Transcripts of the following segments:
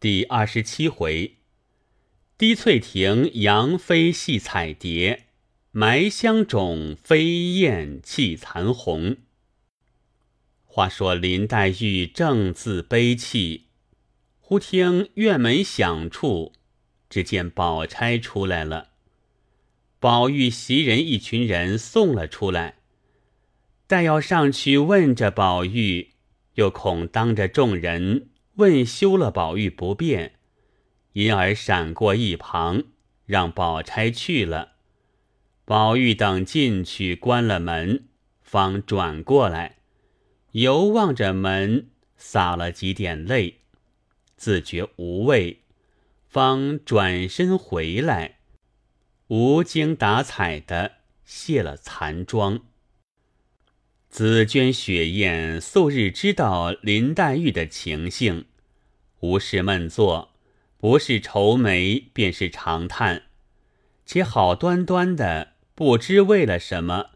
第二十七回，滴翠亭杨妃戏彩蝶，埋香冢飞燕泣残红。话说林黛玉正自悲泣，忽听院门响处，只见宝钗出来了。宝玉袭人一群人送了出来，待要上去问着宝玉，又恐当着众人。问休了，宝玉不便，因而闪过一旁，让宝钗去了。宝玉等进去关了门，方转过来，犹望着门，洒了几点泪，自觉无味，方转身回来，无精打采的卸了残妆。紫鹃、雪雁素日知道林黛玉的情性，无事闷坐，不是愁眉便是长叹，且好端端的不知为了什么，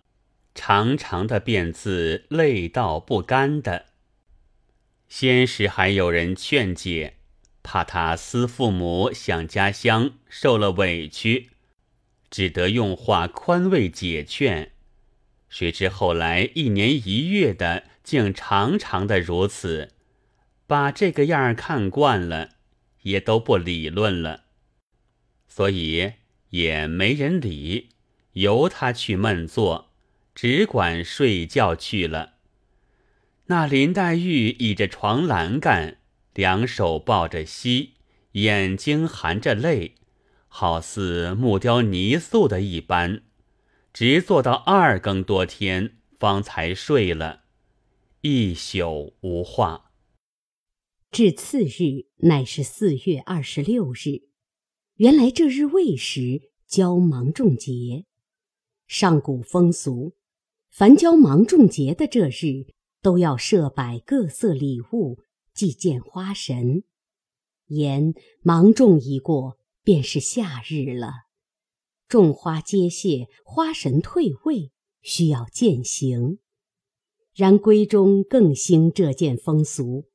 长长的便自累到不甘的。先时还有人劝解，怕他思父母想家乡，受了委屈，只得用话宽慰解劝。谁知后来一年一月的，竟常常的如此，把这个样儿看惯了，也都不理论了，所以也没人理，由他去闷坐，只管睡觉去了。那林黛玉倚着床栏杆，两手抱着膝，眼睛含着泪，好似木雕泥塑的一般。直坐到二更多天，方才睡了，一宿无话。至次日，乃是四月二十六日。原来这日未时，交芒种节。上古风俗，凡交芒种节的这日，都要设摆各色礼物，祭见花神。言芒种一过，便是夏日了。种花皆谢，花神退位，需要践行。然闺中更兴这件风俗，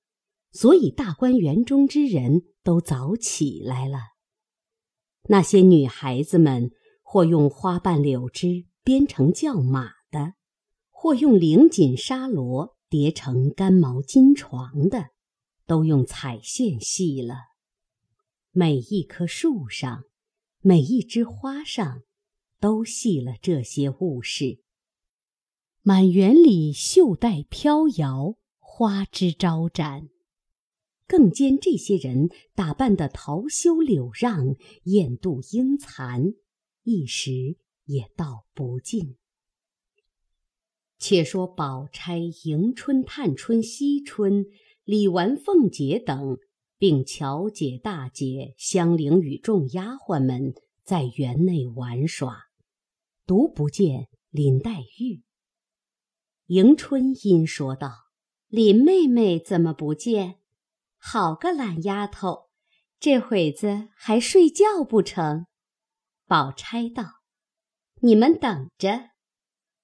所以大观园中之人都早起来了。那些女孩子们，或用花瓣柳枝编成轿马的，或用绫锦纱罗叠成干毛巾床的，都用彩线系了。每一棵树上。每一枝花上，都系了这些物事。满园里绣带飘摇，花枝招展，更兼这些人打扮的桃羞柳让，艳妒英残，一时也道不尽。且说宝钗、迎春、探春、惜春、李纨、凤姐等。并巧姐、大姐、香菱与众丫鬟们在园内玩耍，独不见林黛玉。迎春因说道：“林妹妹怎么不见？好个懒丫头，这会子还睡觉不成？”宝钗道：“你们等着，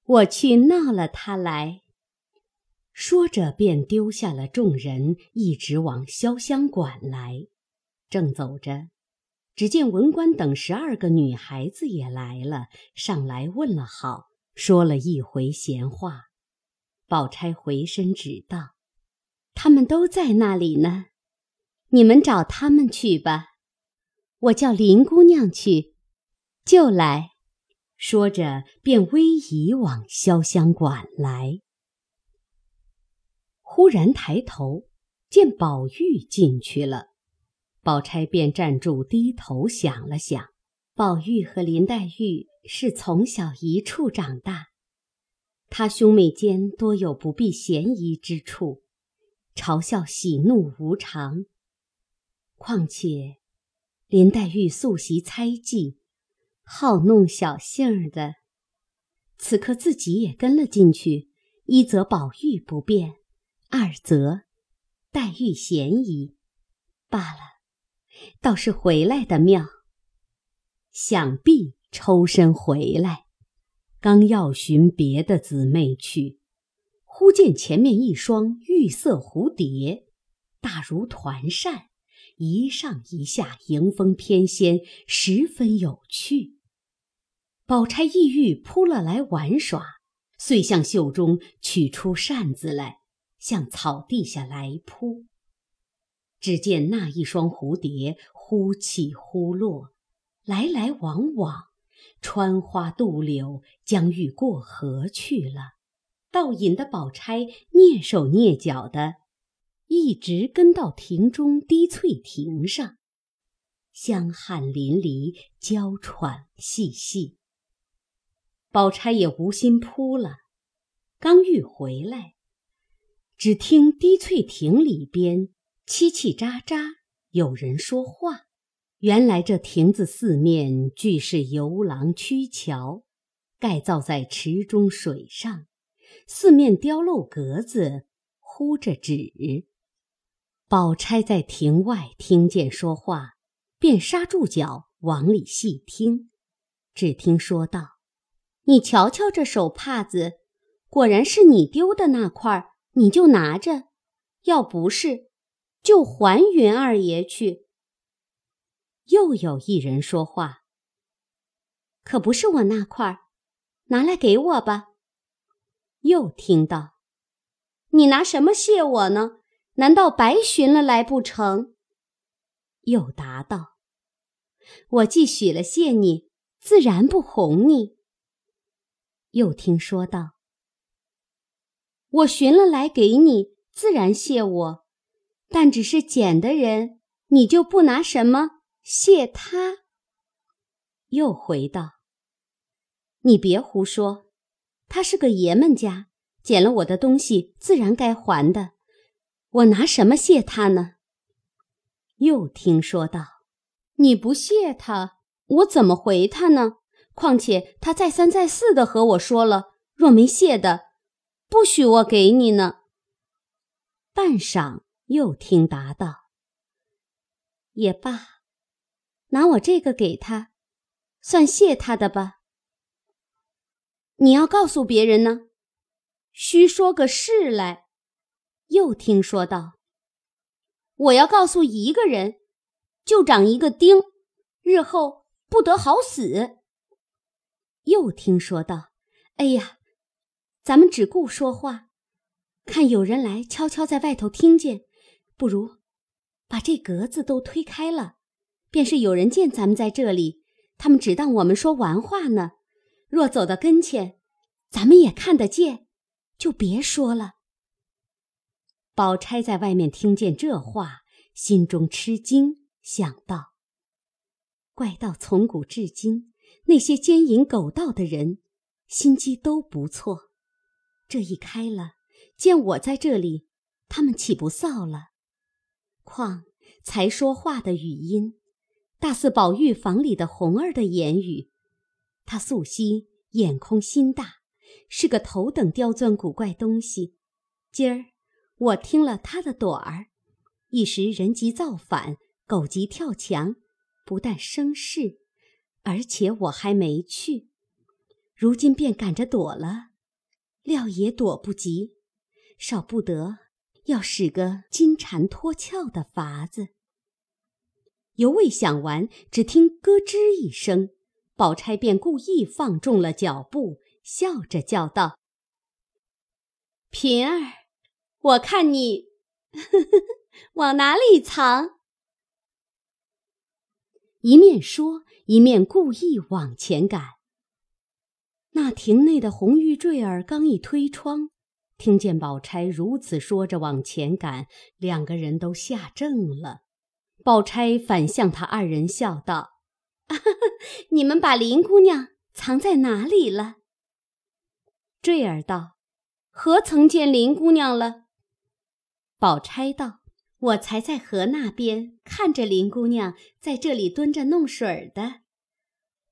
我去闹了她来。”说着，便丢下了众人，一直往潇湘馆来。正走着，只见文官等十二个女孩子也来了，上来问了好，说了一回闲话。宝钗回身指道：“他们都在那里呢，你们找他们去吧。我叫林姑娘去，就来。”说着，便微移往潇湘馆来。忽然抬头，见宝玉进去了，宝钗便站住，低头想了想。宝玉和林黛玉是从小一处长大，他兄妹间多有不避嫌疑之处，嘲笑喜怒无常。况且林黛玉素习猜忌，好弄小性儿的，此刻自己也跟了进去，一则宝玉不便。二则，黛玉嫌疑罢了，倒是回来的妙。想必抽身回来，刚要寻别的姊妹去，忽见前面一双玉色蝴蝶，大如团扇，一上一下，迎风翩跹，十分有趣。宝钗意欲扑了来玩耍，遂向袖中取出扇子来，向草地下来扑。只见那一双蝴蝶忽起忽落，来来往往，穿花渡柳，将欲过河去了。倒引得宝钗蹑手蹑脚的，一直跟到亭中滴翠亭上，香汗淋漓，娇喘细细。宝钗也无心扑了，刚欲回来，只听滴翠亭里边叽叽喳喳有人说话。原来这亭子四面俱是游廊曲桥，盖造在池中水上。四面雕镂格子，呼着纸。宝钗在亭外听见说话，便刹住脚往里细听。只听说道：“你瞧瞧这手帕子，果然是你丢的那块，你就拿着；要不是，就还云二爷去。”又有一人说话：“可不是我那块，拿来给我吧。”又听到，你拿什么谢我呢？难道白寻了来不成？又答道：“我既许了谢你，自然不哄你。”又听说道：“我寻了来给你，自然谢我，但只是捡的人，你就不拿什么谢他？”又回道：“你别胡说。”他是个爷们家，捡了我的东西，自然该还的。我拿什么谢他呢？又听说道：“你不谢他，我怎么回他呢？况且他再三再四的和我说了，若没谢的，不许我给你呢。”半晌，又听答道：“也罢，拿我这个给他，算谢他的吧。”你要告诉别人呢，须说个事来。又听说道：“我要告诉一个人，就长一个钉，日后不得好死。”又听说道：“哎呀，咱们只顾说话，看有人来悄悄在外头听见，不如把这格子都推开了，便是有人见咱们在这里，他们只当我们说玩话呢。”若走到跟前，咱们也看得见，就别说了。宝钗在外面听见这话，心中吃惊，想到：怪道从古至今，那些奸淫狗盗的人，心机都不错。这一开了，见我在这里，他们岂不臊了？况才说话的语音，大似宝玉房里的红儿的言语。他素汐眼空心大，是个头等刁钻古怪东西。今儿我听了他的朵儿，一时人急造反，狗急跳墙，不但生事，而且我还没去。如今便赶着躲了，料也躲不及，少不得要使个金蝉脱壳的法子。犹未想完，只听咯吱一声。宝钗便故意放重了脚步，笑着叫道：“平儿，我看你 往哪里藏？”一面说，一面故意往前赶。那亭内的红玉坠儿刚一推窗，听见宝钗如此说着往前赶，两个人都吓怔了。宝钗反向他二人笑道。你们把林姑娘藏在哪里了？坠儿道：“何曾见林姑娘了？”宝钗道：“我才在河那边看着林姑娘在这里蹲着弄水的，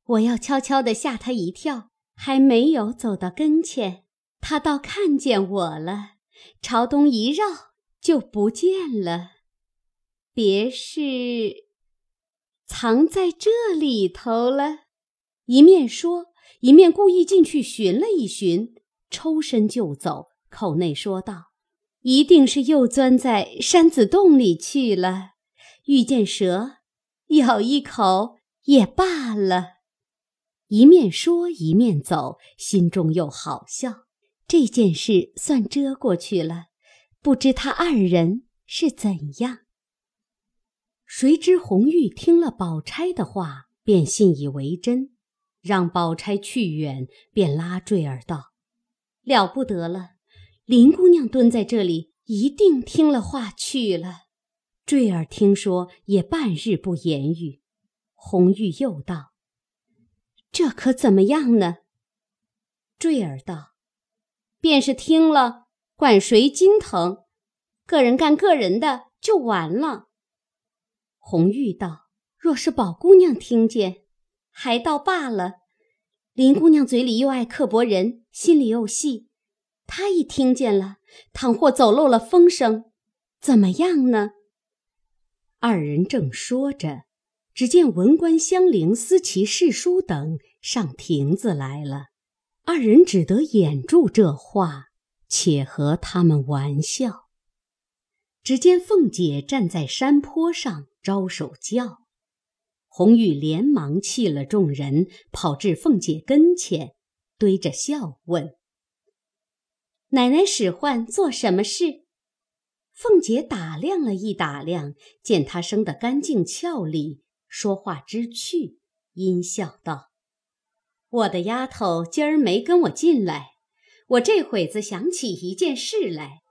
我要悄悄的吓她一跳，还没有走到跟前，她倒看见我了，朝东一绕就不见了，别是……”藏在这里头了，一面说，一面故意进去寻了一寻，抽身就走，口内说道：“一定是又钻在山子洞里去了，遇见蛇，咬一口也罢了。一面说一面走，心中又好笑。这件事算遮过去了，不知他二人是怎样。谁知红玉听了宝钗的话，便信以为真，让宝钗去远，便拉坠儿道：“了不得了，林姑娘蹲在这里，一定听了话去了。”坠儿听说，也半日不言语。红玉又道：“这可怎么样呢？”坠儿道：“便是听了，管谁心疼，个人干个人的就完了。”红玉道：“若是宝姑娘听见，还倒罢了。林姑娘嘴里又爱刻薄人，心里又细，她一听见了，倘或走漏了风声，怎么样呢？”二人正说着，只见文官香菱、司棋侍书等上亭子来了。二人只得掩住这话，且和他们玩笑。只见凤姐站在山坡上招手叫，红玉连忙弃了众人，跑至凤姐跟前，堆着笑问：“奶奶使唤做什么事？”凤姐打量了一打量，见她生得干净俏丽，说话知趣，阴笑道：“我的丫头今儿没跟我进来，我这会子想起一件事来，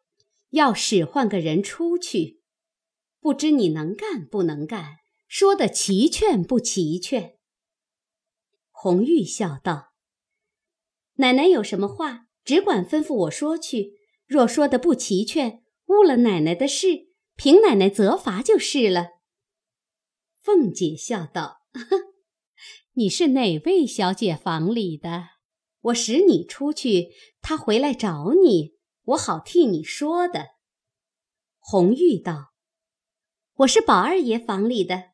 要使唤个人出去，不知你能干不能干？说的齐全不齐全？”红玉笑道：“奶奶有什么话，只管吩咐我说去。若说的不齐全，”误了奶奶的事，凭奶奶责罚就是了。凤姐笑道：“ 你是哪位小姐房里的？我使你出去，她回来找你，我好替你说的。”红玉道：“我是宝二爷房里的。”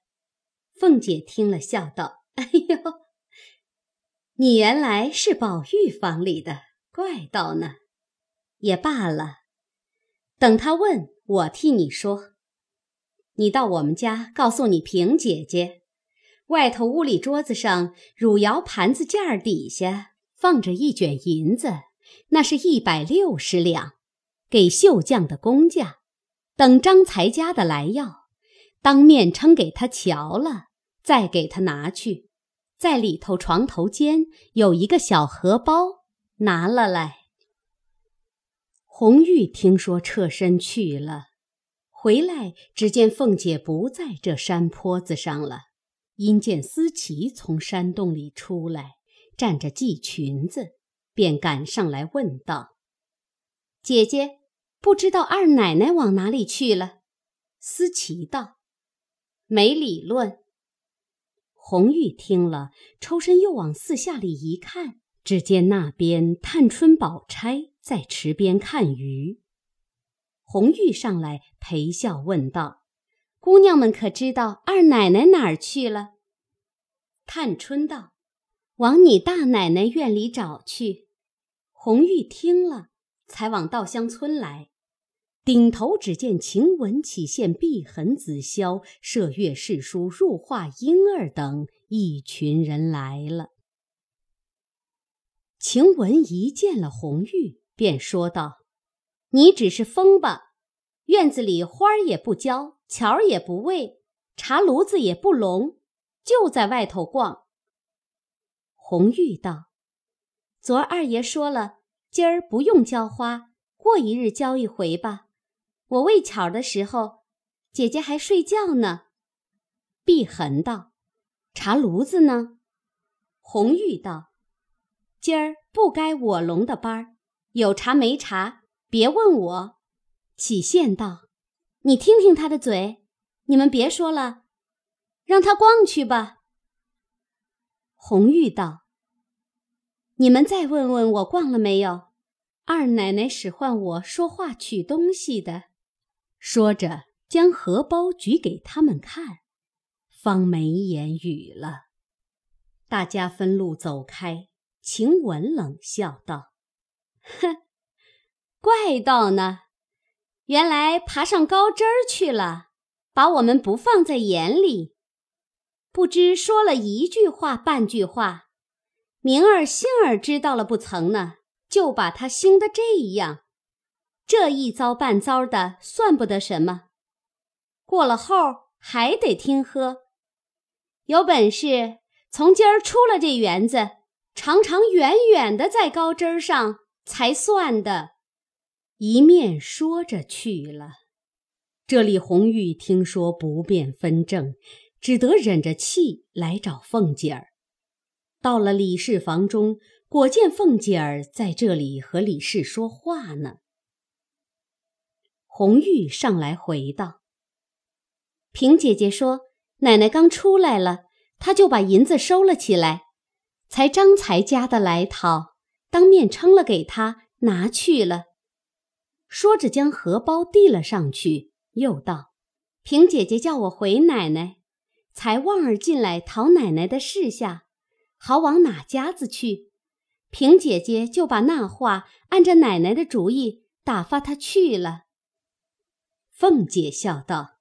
凤姐听了，笑道：“哎呦，你原来是宝玉房里的，怪道呢。也罢了。”等他问我替你说，你到我们家告诉你平姐姐，外头屋里桌子上汝窑盘子架底下放着一卷银子，那是一百六十两，给绣匠的工价。等张才家的来要，当面称给他瞧了，再给他拿去。在里头床头间有一个小荷包，拿了来。红玉听说，侧身去了。回来，只见凤姐不在这山坡子上了。因见思琪从山洞里出来，站着系裙子，便赶上来问道：“姐姐，不知道二奶奶往哪里去了？”思琪道：“没理论。”红玉听了，抽身又往四下里一看，只见那边探春、宝钗。在池边看鱼，红玉上来陪笑问道：“姑娘们可知道二奶奶哪儿去了？”探春道：“往你大奶奶院里找去。”红玉听了，才往稻香村来。顶头只见晴雯、起线、碧痕、紫霄、麝月、侍书、入画婴儿等一群人来了。晴雯一见了红玉。便说道：“你只是疯吧？院子里花也不浇，桥也不喂，茶炉子也不笼，就在外头逛。”红玉道：“昨儿二爷说了，今儿不用浇花，过一日浇一回吧。我喂巧的时候，姐姐还睡觉呢。”碧痕道：“茶炉子呢？”红玉道：“今儿不该我笼的班儿。”有茶没茶，别问我。起线道：“你听听他的嘴，你们别说了，让他逛去吧。”红玉道：“你们再问问我逛了没有？二奶奶使唤我说话取东西的。”说着，将荷包举给他们看，方没言语了。大家分路走开。晴雯冷笑道。哼，怪道呢，原来爬上高枝儿去了，把我们不放在眼里。不知说了一句话半句话，明儿星儿知道了不曾呢？就把他兴得这样，这一遭半遭的算不得什么。过了后还得听喝。有本事从今儿出了这园子，长长远远的在高枝儿上才算的。一面说着去了。这里红玉听说不便分证。只得忍着气来找凤姐儿。到了李氏房中，果见凤姐儿在这里和李氏说话呢。红玉上来回道：“平姐姐说，奶奶刚出来了，她就把银子收了起来，才张才家的来讨，当面称了给她拿去了。”说着将荷包递了上去，又道：“平姐姐叫我回奶奶。”才旺儿进来讨奶奶的事下，好往哪家子去？平姐姐就把那话按着奶奶的主意打发他去了。凤姐笑道：“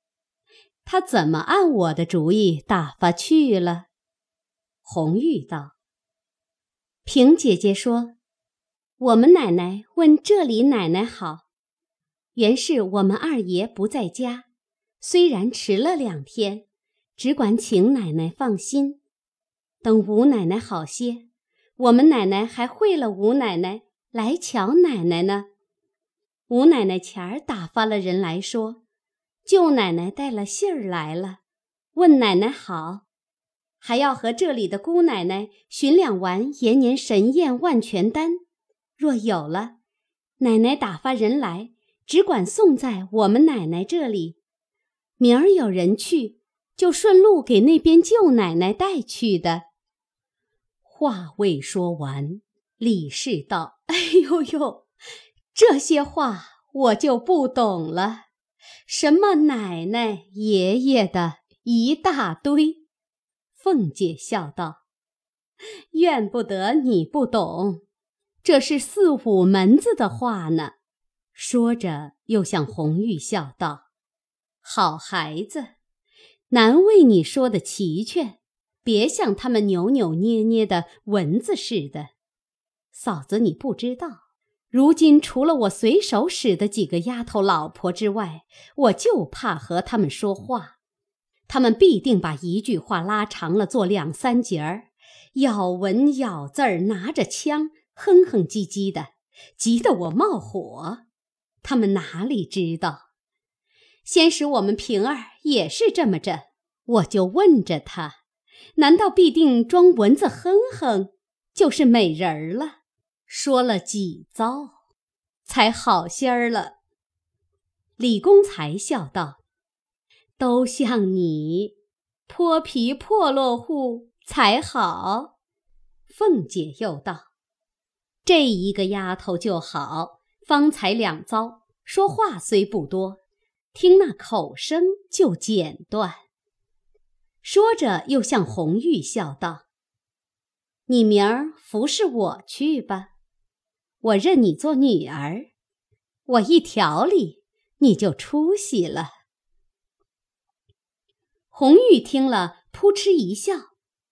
他怎么按我的主意打发去了？”红玉道：“平姐姐说，我们奶奶问这里奶奶好，原是我们二爷不在家，虽然迟了两天。”只管请奶奶放心，等吴奶奶好些，我们奶奶还会了吴奶奶来瞧奶奶呢。吴奶奶前儿打发了人来说，舅奶奶带了信儿来了，问奶奶好，还要和这里的姑奶奶寻两丸延年神验万全丹，若有了，奶奶打发人来，只管送在我们奶奶这里，明儿有人去。就顺路给那边舅奶奶带去的。话未说完，李氏道：“哎呦呦，这些话我就不懂了。什么奶奶、爷爷的一大堆。”凤姐笑道：“怨不得你不懂，这是四五门子的话呢。”说着，又向红玉笑道：“好孩子。”难为你说的齐全，别像他们扭扭捏捏的蚊子似的。嫂子，你不知道，如今除了我随手使的几个丫头老婆之外，我就怕和他们说话，他们必定把一句话拉长了做两三节儿，咬文咬字儿，拿着枪哼哼唧唧的，急得我冒火。他们哪里知道？先使我们平儿也是这么着，我就问着他：难道必定装蚊子哼哼，就是美人儿了？说了几遭，才好些儿了。李公才笑道：“都像你，泼皮破落户才好。”凤姐又道：“这一个丫头就好，方才两遭，说话虽不多。”听那口声就剪断。说着，又向红玉笑道：“你明儿服侍我去吧，我认你做女儿，我一调理你就出息了。”红玉听了，扑哧一笑。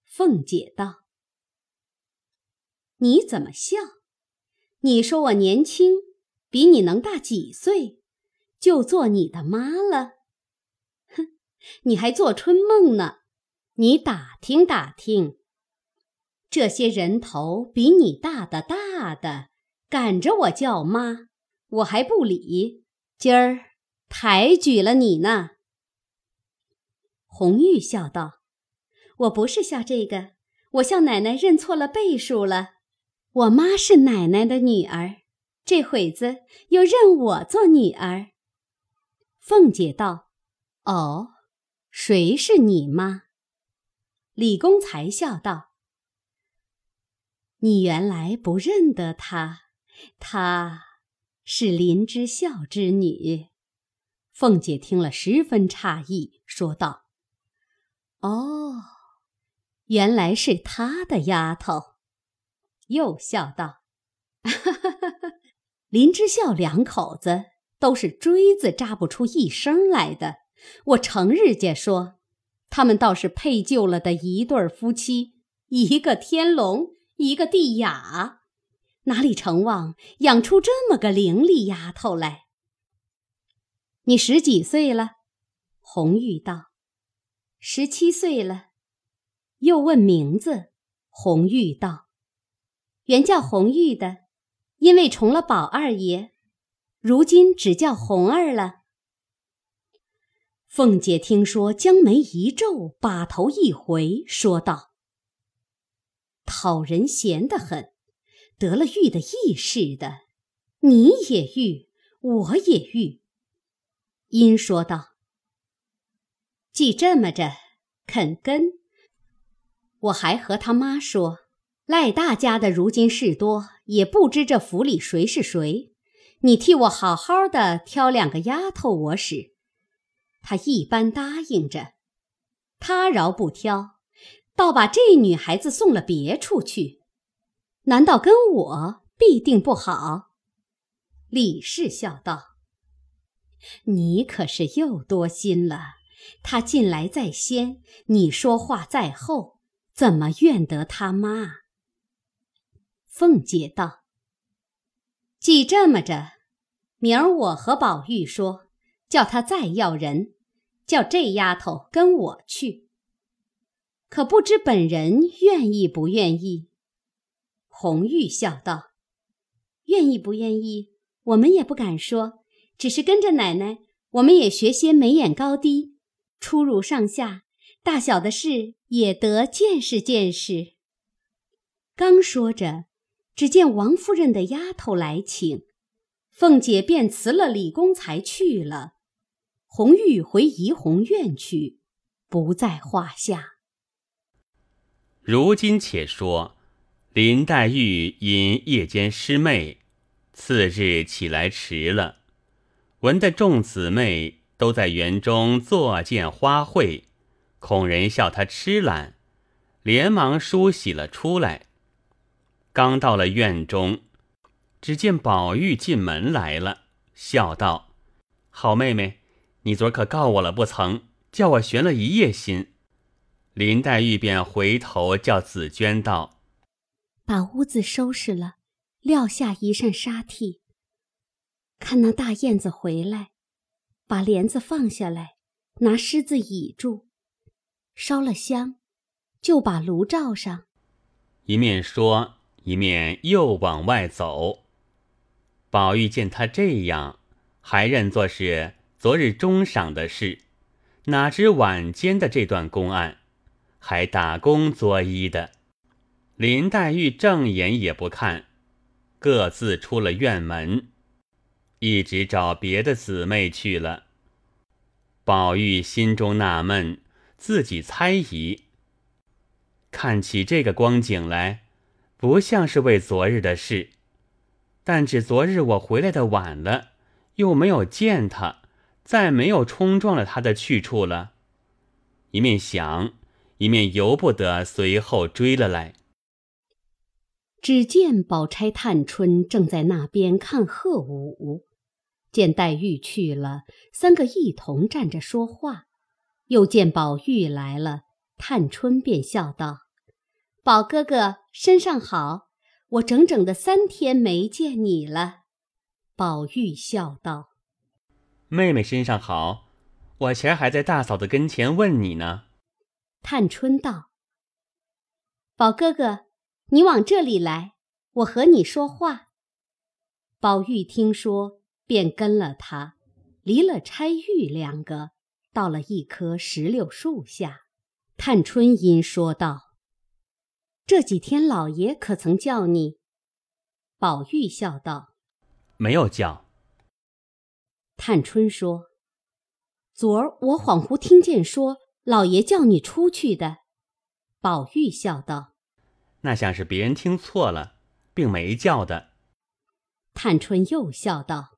凤姐道：“你怎么笑？你说我年轻，比你能大几岁？”就做你的妈了，哼！你还做春梦呢？你打听打听，这些人头比你大的大的，赶着我叫妈，我还不理。今儿抬举了你呢。红玉笑道：“我不是笑这个，我笑奶奶认错了辈数了。我妈是奶奶的女儿，这会子又认我做女儿。”凤姐道：“哦，谁是你妈？”李公才笑道：“你原来不认得她，她是林之孝之女。”凤姐听了十分诧异，说道：“哦，原来是她的丫头。”又笑道：“哈哈哈哈林之孝两口子。”都是锥子扎不出一声来的，我程日家说，他们倒是配就了的一对夫妻，一个天龙，一个地雅，哪里成望养出这么个伶俐丫头来？你十几岁了？红玉道：“十七岁了。”又问名字，红玉道：“原叫红玉的，因为重了宝二爷，如今只叫红儿了。”凤姐听说，将眉一皱，把头一回，说道：“讨人嫌的很，得了玉的意似的，你也玉，我也玉。”因说道：“既这么着，肯跟，我还和他妈说，赖大家的如今事多，也不知这府里谁是谁，你替我好好的挑两个丫头我使。”他一般答应着，他饶不挑，倒把这女孩子送了别处去，难道跟我必定不好？李氏笑道：“你可是又多心了。他进来在先，你说话在后，怎么怨得他妈？”凤姐道：“既这么着，明儿我和宝玉说。”叫他再要人，叫这丫头跟我去。可不知本人愿意不愿意？红玉笑道：“愿意不愿意，我们也不敢说，只是跟着奶奶，我们也学些眉眼高低、出入上下、大小的事，也得见识见识。”刚说着，只见王夫人的丫头来请，凤姐便辞了李公才去了。红玉回怡红院去，不在话下。如今且说，林黛玉因夜间失寐，次日起来迟了，闻得众姊妹都在园中坐见花卉，恐人笑她痴懒，连忙梳洗了出来。刚到了院中，只见宝玉进门来了，笑道：“好妹妹。”你昨儿可告我了不曾？叫我悬了一夜心。林黛玉便回头叫紫娟道：“把屋子收拾了，撂下一扇纱屉。看那大燕子回来，把帘子放下来，拿狮子倚住，烧了香，就把炉罩上。”一面说，一面又往外走。宝玉见他这样，还认作是。昨日中晌的事，哪知晚间的这段公案，还打工作揖的。林黛玉正眼也不看，各自出了院门，一直找别的姊妹去了。宝玉心中纳闷，自己猜疑，看起这个光景来，不像是为昨日的事。但只昨日我回来的晚了，又没有见他。再没有冲撞了他的去处了，一面想，一面由不得随后追了来。只见宝钗、探春正在那边看鹤舞，见黛玉去了，三个一同站着说话。又见宝玉来了，探春便笑道：“宝哥哥身上好，我整整的三天没见你了。”宝玉笑道。妹妹身上好，我前儿还在大嫂子跟前问你呢。探春道：“宝哥哥，你往这里来，我和你说话。”宝玉听说，便跟了他，离了钗玉两个，到了一棵石榴树下。探春因说道：“这几天老爷可曾叫你？”宝玉笑道：“没有叫。”探春说：“昨儿我恍惚听见说老爷叫你出去的。”宝玉笑道：“那像是别人听错了，并没叫的。”探春又笑道：“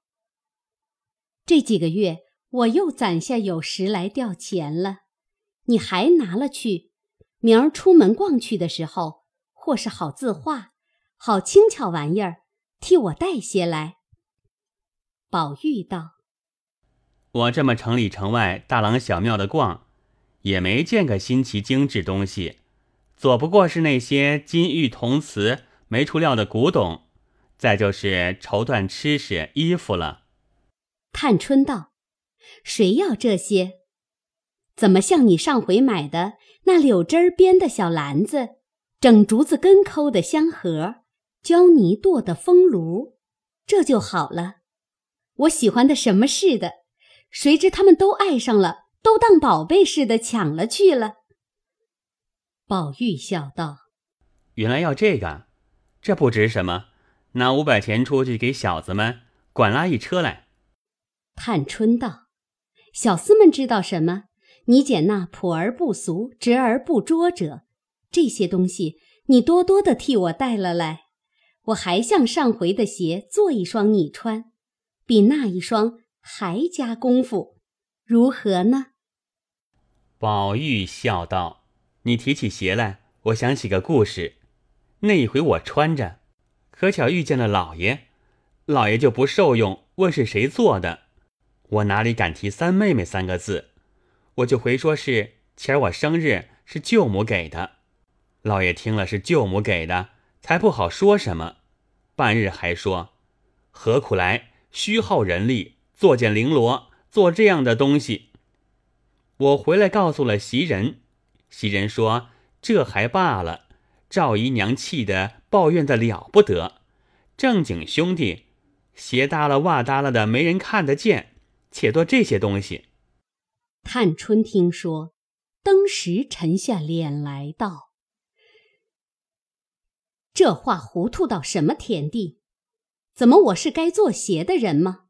这几个月我又攒下有十来吊钱了，你还拿了去。明儿出门逛去的时候，或是好字画、好轻巧玩意儿，替我带些来。”宝玉道。我这么城里城外大郎小庙的逛，也没见个新奇精致东西，左不过是那些金玉铜瓷、没出料的古董，再就是绸缎、吃食、衣服了。探春道：“谁要这些？怎么像你上回买的那柳枝编的小篮子，整竹子根抠的香盒，胶泥剁的风炉，这就好了。我喜欢的什么似的。”谁知他们都爱上了，都当宝贝似的抢了去了。宝玉笑道：“原来要这个，这不值什么，拿五百钱出去给小子们管拉一车来。”探春道：“小厮们知道什么？你捡那朴而不俗、直而不拙者，这些东西你多多的替我带了来。我还像上回的鞋做一双你穿，比那一双。”还加功夫，如何呢？宝玉笑道：“你提起鞋来，我想起个故事。那一回我穿着，可巧遇见了老爷，老爷就不受用，问是谁做的。我哪里敢提三妹妹三个字，我就回说是前儿我生日是舅母给的。老爷听了是舅母给的，才不好说什么。半日还说，何苦来虚耗人力。”作践绫罗，做这样的东西。我回来告诉了袭人，袭人说这还罢了。赵姨娘气得抱怨的了不得。正经兄弟，鞋耷了袜耷了的，没人看得见，且做这些东西。探春听说，登时沉下脸来道：“这话糊涂到什么田地？怎么我是该做鞋的人吗？”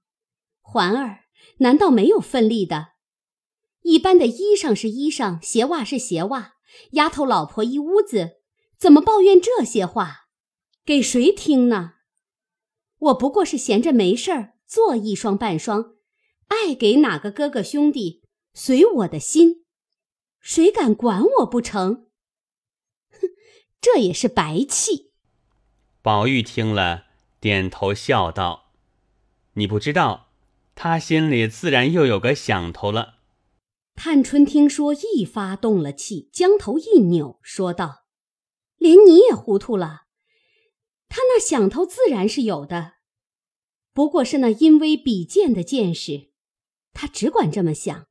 环儿难道没有分力的？一般的衣裳是衣裳，鞋袜是鞋袜。丫头老婆一屋子，怎么抱怨这些话？给谁听呢？我不过是闲着没事儿，做一双半双，爱给哪个哥哥兄弟，随我的心。谁敢管我不成？哼，这也是白气。宝玉听了，点头笑道：“你不知道。”他心里自然又有个想头了。探春听说，一发动了气，将头一扭，说道：“连你也糊涂了。他那想头自然是有的，不过是那因微比贱的见识。他只管这么想，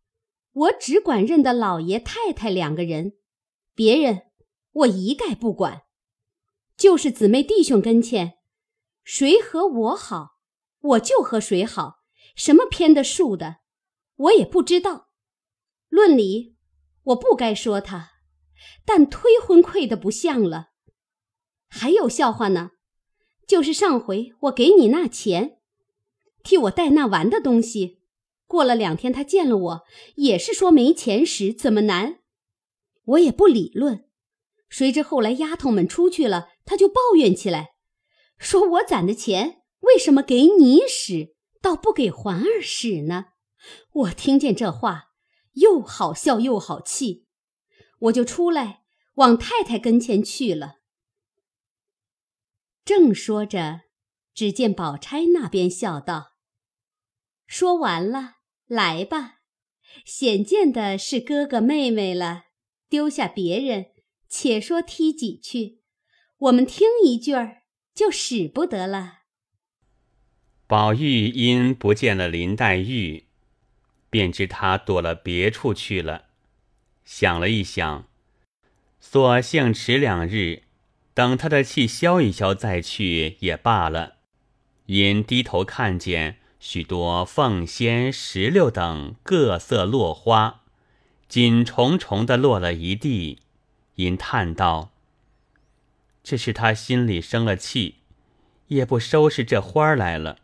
我只管认得老爷太太两个人，别人我一概不管。就是姊妹弟兄跟前，谁和我好，我就和谁好。”什么偏的竖的，我也不知道。论理，我不该说他，但推婚愧的不像了。还有笑话呢，就是上回我给你那钱，替我带那玩的东西，过了两天他见了我，也是说没钱时怎么难，我也不理论。谁知后来丫头们出去了，他就抱怨起来，说我攒的钱为什么给你使？倒不给环儿使呢，我听见这话，又好笑又好气，我就出来往太太跟前去了。正说着，只见宝钗那边笑道：“说完了，来吧，显见的是哥哥妹妹了。丢下别人，且说踢几句，我们听一句儿就使不得了。”宝玉因不见了林黛玉，便知他躲了别处去了。想了一想，索性迟两日，等他的气消一消再去也罢了。因低头看见许多凤仙、石榴等各色落花，紧重重的落了一地，因叹道：“这是他心里生了气，也不收拾这花来了。”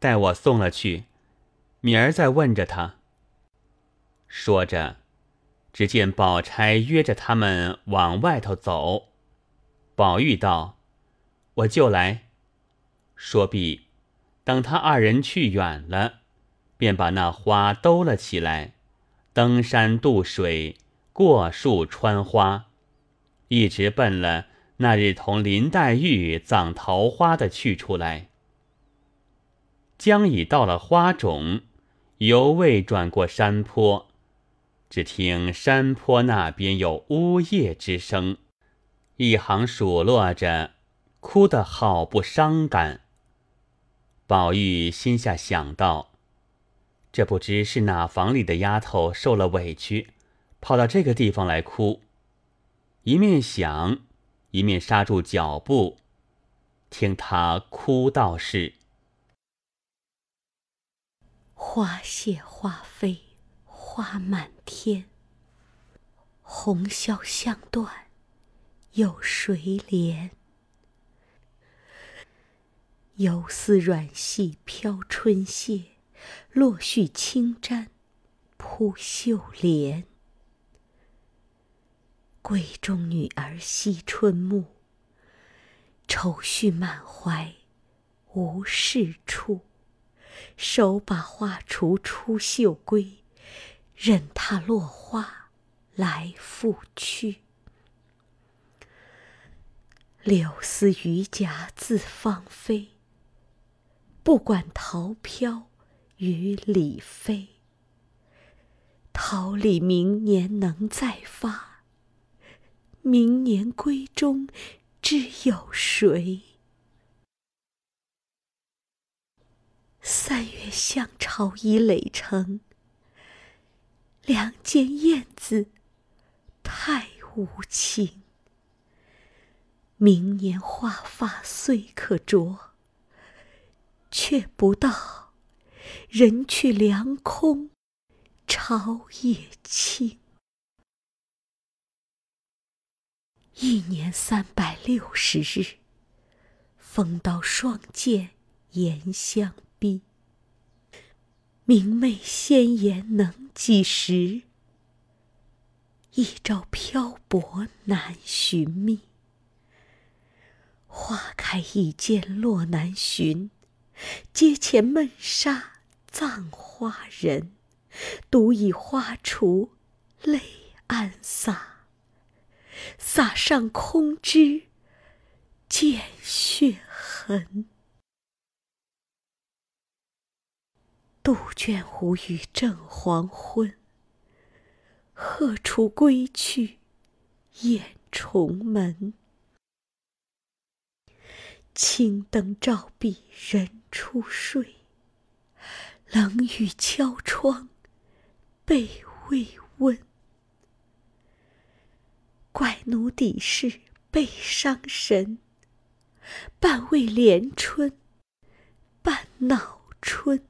待我送了去，明儿再问着他。说着，只见宝钗约着他们往外头走。宝玉道：“我就来。”说毕，等他二人去远了，便把那花兜了起来，登山渡水，过树穿花，一直奔了那日同林黛玉葬桃花的去处来。将已到了花冢，犹未转过山坡，只听山坡那边有呜咽之声，一行数落着，哭得好不伤感。宝玉心下想到：这不知是哪房里的丫头受了委屈，跑到这个地方来哭。一面想，一面刹住脚步，听她哭道：“是花谢花飞花满天，红消香断有谁怜？”游丝软细飘春榭，落絮轻沾扑绣帘。闺中女儿惜春暮，愁绪满怀无事处。手把花锄出绣归，任它落花来复去。柳丝榆荚自芳菲。不管桃飘雨里飞，桃李明年能再发，明年闺中知有谁？三月香巢已垒成，两间燕子太无情。明年花发虽可着。却不到，人去凉空，朝也清。一年三百六十日，风刀霜剑严相逼。明媚鲜艳能几时？一朝漂泊难寻觅。花开易见落难寻。阶前闷杀葬花人，独倚花锄泪暗洒。洒上空枝见血痕。杜鹃无语正黄昏，鹤雏归去掩重门。青灯照壁人初睡，冷雨敲窗被未温。怪奴底是背伤神，半为怜春，半恼春。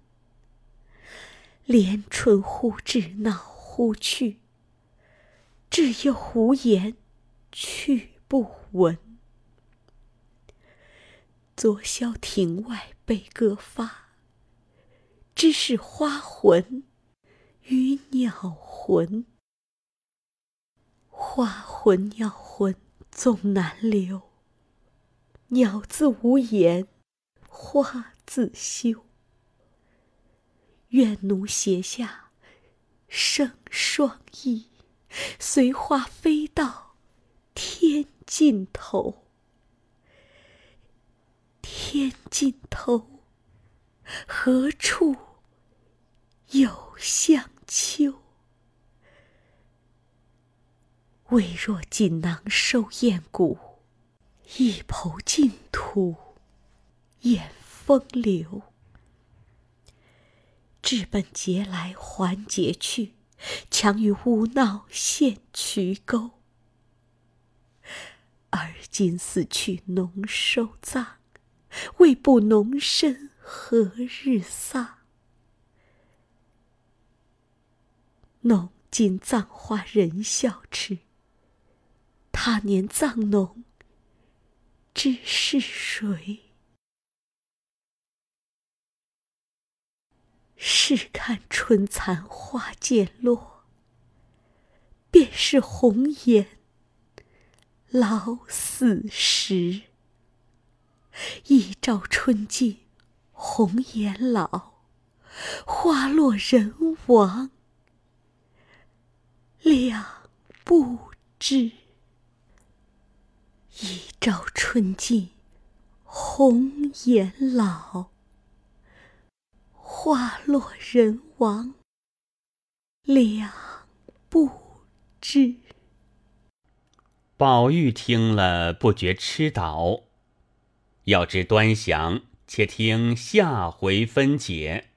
连春忽至恼忽去，至又无言去不闻。昨宵庭外被歌发，知是花魂与鸟魂。花魂鸟魂总难留，鸟自无言，花自休。愿奴携下生双翼，随花飞到天尽头。天尽头，何处有香丘？未若锦囊收艳骨，一抔净土掩风流。至本节来还节去，强于无闹现渠沟。而今死去农收葬。未卜农身何日丧？农今葬花人笑痴。他年葬农知是谁？试看春残花渐落，便是红颜老死时。一朝春尽红颜老，花落人亡两不知。一朝春尽红颜老，花落人亡，两不知。宝玉听了，不觉痴倒。要知端详，且听下回分解。